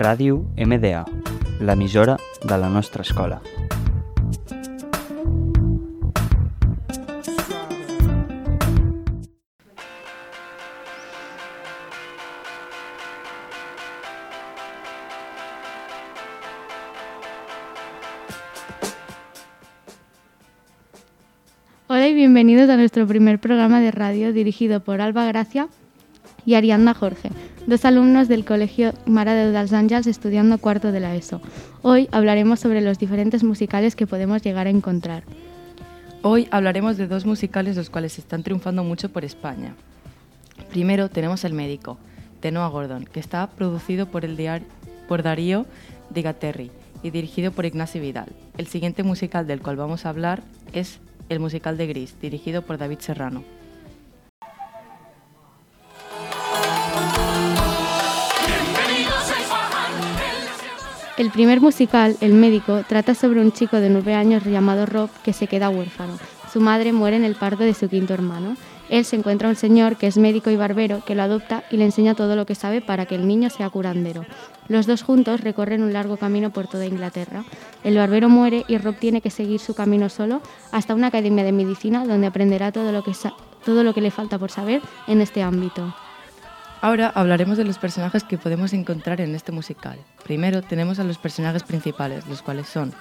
Ràdio MDA, l'emissora de la nostra escola. Hola y bienvenidos a nuestro primer programa de radio dirigido por Alba Gracia y Arianda Jorge, dos alumnos del Colegio Mara de dels Àngels estudiando cuarto de la ESO. Hoy hablaremos sobre los diferentes musicales que podemos llegar a encontrar. Hoy hablaremos de dos musicales los cuales están triunfando mucho por España. Primero tenemos El médico, de Noah Gordon, que está producido por, el diar- por Darío y dirigido por Ignacio Vidal. El siguiente musical del cual vamos a hablar es el musical de Gris, dirigido por David Serrano. El primer musical, El médico, trata sobre un chico de nueve años llamado Rob que se queda huérfano. Su madre muere en el parto de su quinto hermano. Él se encuentra un señor que es médico y barbero que lo adopta y le enseña todo lo que sabe para que el niño sea curandero. Los dos juntos recorren un largo camino por toda Inglaterra. El barbero muere y Rob tiene que seguir su camino solo hasta una academia de medicina donde aprenderá todo lo que, todo lo que le falta por saber en este ámbito. Ahora hablaremos de los personajes que podemos encontrar en este musical. Primero tenemos a los personajes principales, los cuales son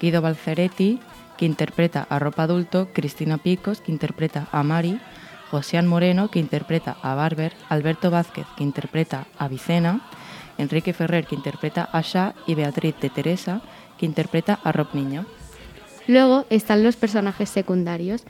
Guido Balceretti, que interpreta a Rob adulto, Cristina Picos, que interpreta a Mari, Josian Moreno, que interpreta a Barber, Alberto Vázquez, que interpreta a Vicena, Enrique Ferrer, que interpreta a Sha, y Beatriz de Teresa, que interpreta a Rob Niño. Luego están los personajes secundarios.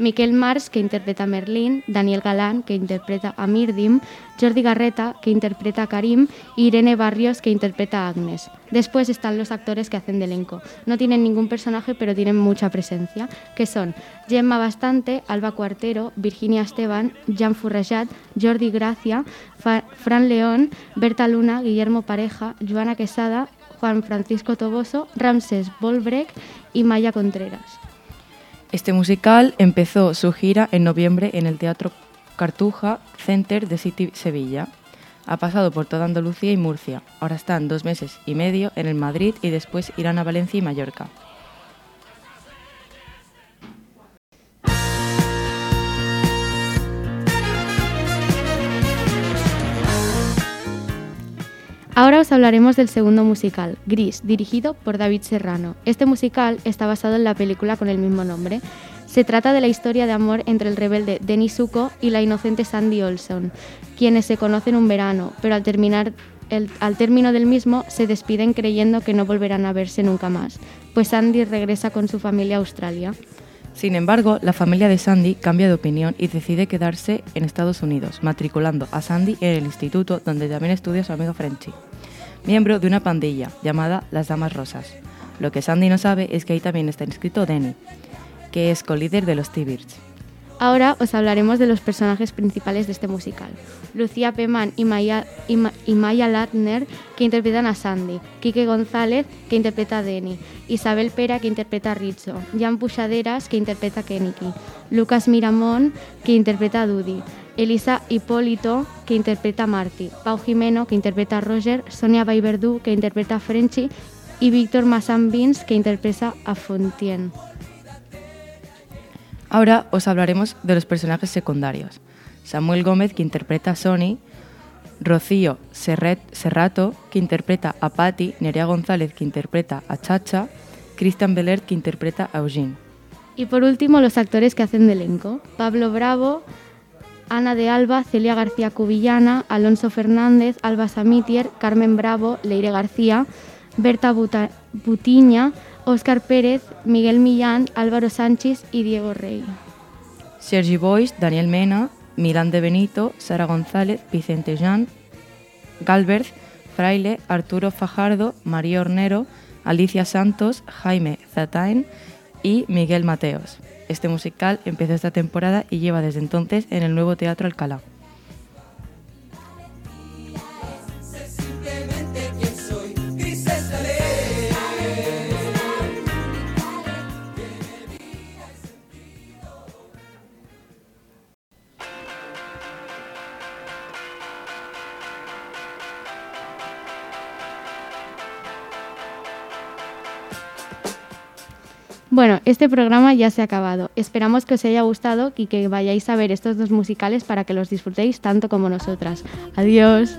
Miquel Mars, que interpreta a Merlín, Daniel Galán, que interpreta a Mirdim, Jordi Garreta, que interpreta a Karim, y Irene Barrios, que interpreta a Agnes. Después están los actores que hacen de elenco. No tienen ningún personaje, pero tienen mucha presencia, que son Gemma Bastante, Alba Cuartero, Virginia Esteban, Jan Furrejat, Jordi Gracia, Fran León, Berta Luna, Guillermo Pareja, Joana Quesada, Juan Francisco Toboso, Ramses Bolbrek y Maya Contreras. Este musical empezó su gira en noviembre en el Teatro Cartuja Center de City Sevilla. Ha pasado por toda Andalucía y Murcia. Ahora están dos meses y medio en el Madrid y después irán a Valencia y Mallorca. Ahora os hablaremos del segundo musical, Gris, dirigido por David Serrano. Este musical está basado en la película con el mismo nombre. Se trata de la historia de amor entre el rebelde Denis Zuko y la inocente Sandy Olson, quienes se conocen un verano, pero al terminar el- al término del mismo se despiden creyendo que no volverán a verse nunca más, pues Sandy regresa con su familia a Australia. Sin embargo, la familia de Sandy cambia de opinión y decide quedarse en Estados Unidos, matriculando a Sandy en el instituto donde también estudia su amigo Frenchy, miembro de una pandilla llamada Las Damas Rosas. Lo que Sandy no sabe es que ahí también está inscrito Denny, que es co-líder de los T-Birds. Ahora os hablaremos de los personajes principales de este musical. Lucía Peman y Maya, Lardner, que interpretan a Sandy. Quique González, que interpreta a Denny. Isabel Pera, que interpreta a Rizzo. Jan Pujaderas, que interpreta a Keniki. Lucas Miramón, que interpreta a Dudy. Elisa Hipólito, que interpreta a Marty. Pau Jimeno, que interpreta a Roger. Sonia Baiberdú, que interpreta a Frenchy. Y Víctor Massambins, que interpreta a Fontien. Ahora os hablaremos de los personajes secundarios. Samuel Gómez, que interpreta a Sony, Rocío Serrato, que interpreta a Patty, Nerea González, que interpreta a Chacha, Cristian Belert, que interpreta a Eugene. Y por último, los actores que hacen de elenco. Pablo Bravo, Ana de Alba, Celia García Cubillana, Alonso Fernández, Alba Samitier, Carmen Bravo, Leire García, Berta Butiña, Óscar Pérez, Miguel Millán, Álvaro Sánchez y Diego Rey. Sergi Boix, Daniel Mena, Milán de Benito, Sara González, Vicente Jean, Galbert, Fraile, Arturo Fajardo, María Hornero, Alicia Santos, Jaime Zatain y Miguel Mateos. Este musical empezó esta temporada y lleva desde entonces en el nuevo Teatro Alcalá. Bueno, este programa ya se ha acabado. Esperamos que os haya gustado y que vayáis a ver estos dos musicales para que los disfrutéis tanto como nosotras. Adiós.